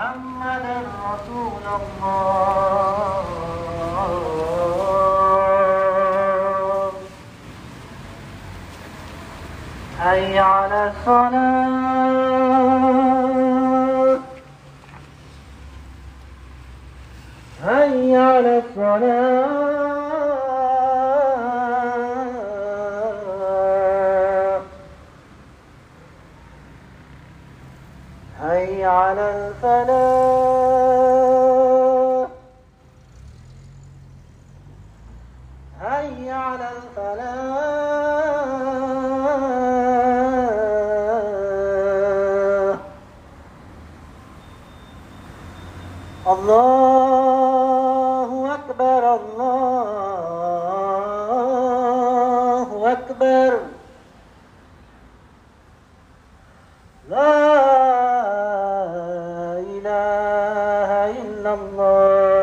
محمدا رسول الله. حي على الصلاة. حي على الصلاة. حي على الفلاح. حي على الفلاح. الله أكبر الله أكبر. لا إلا الله.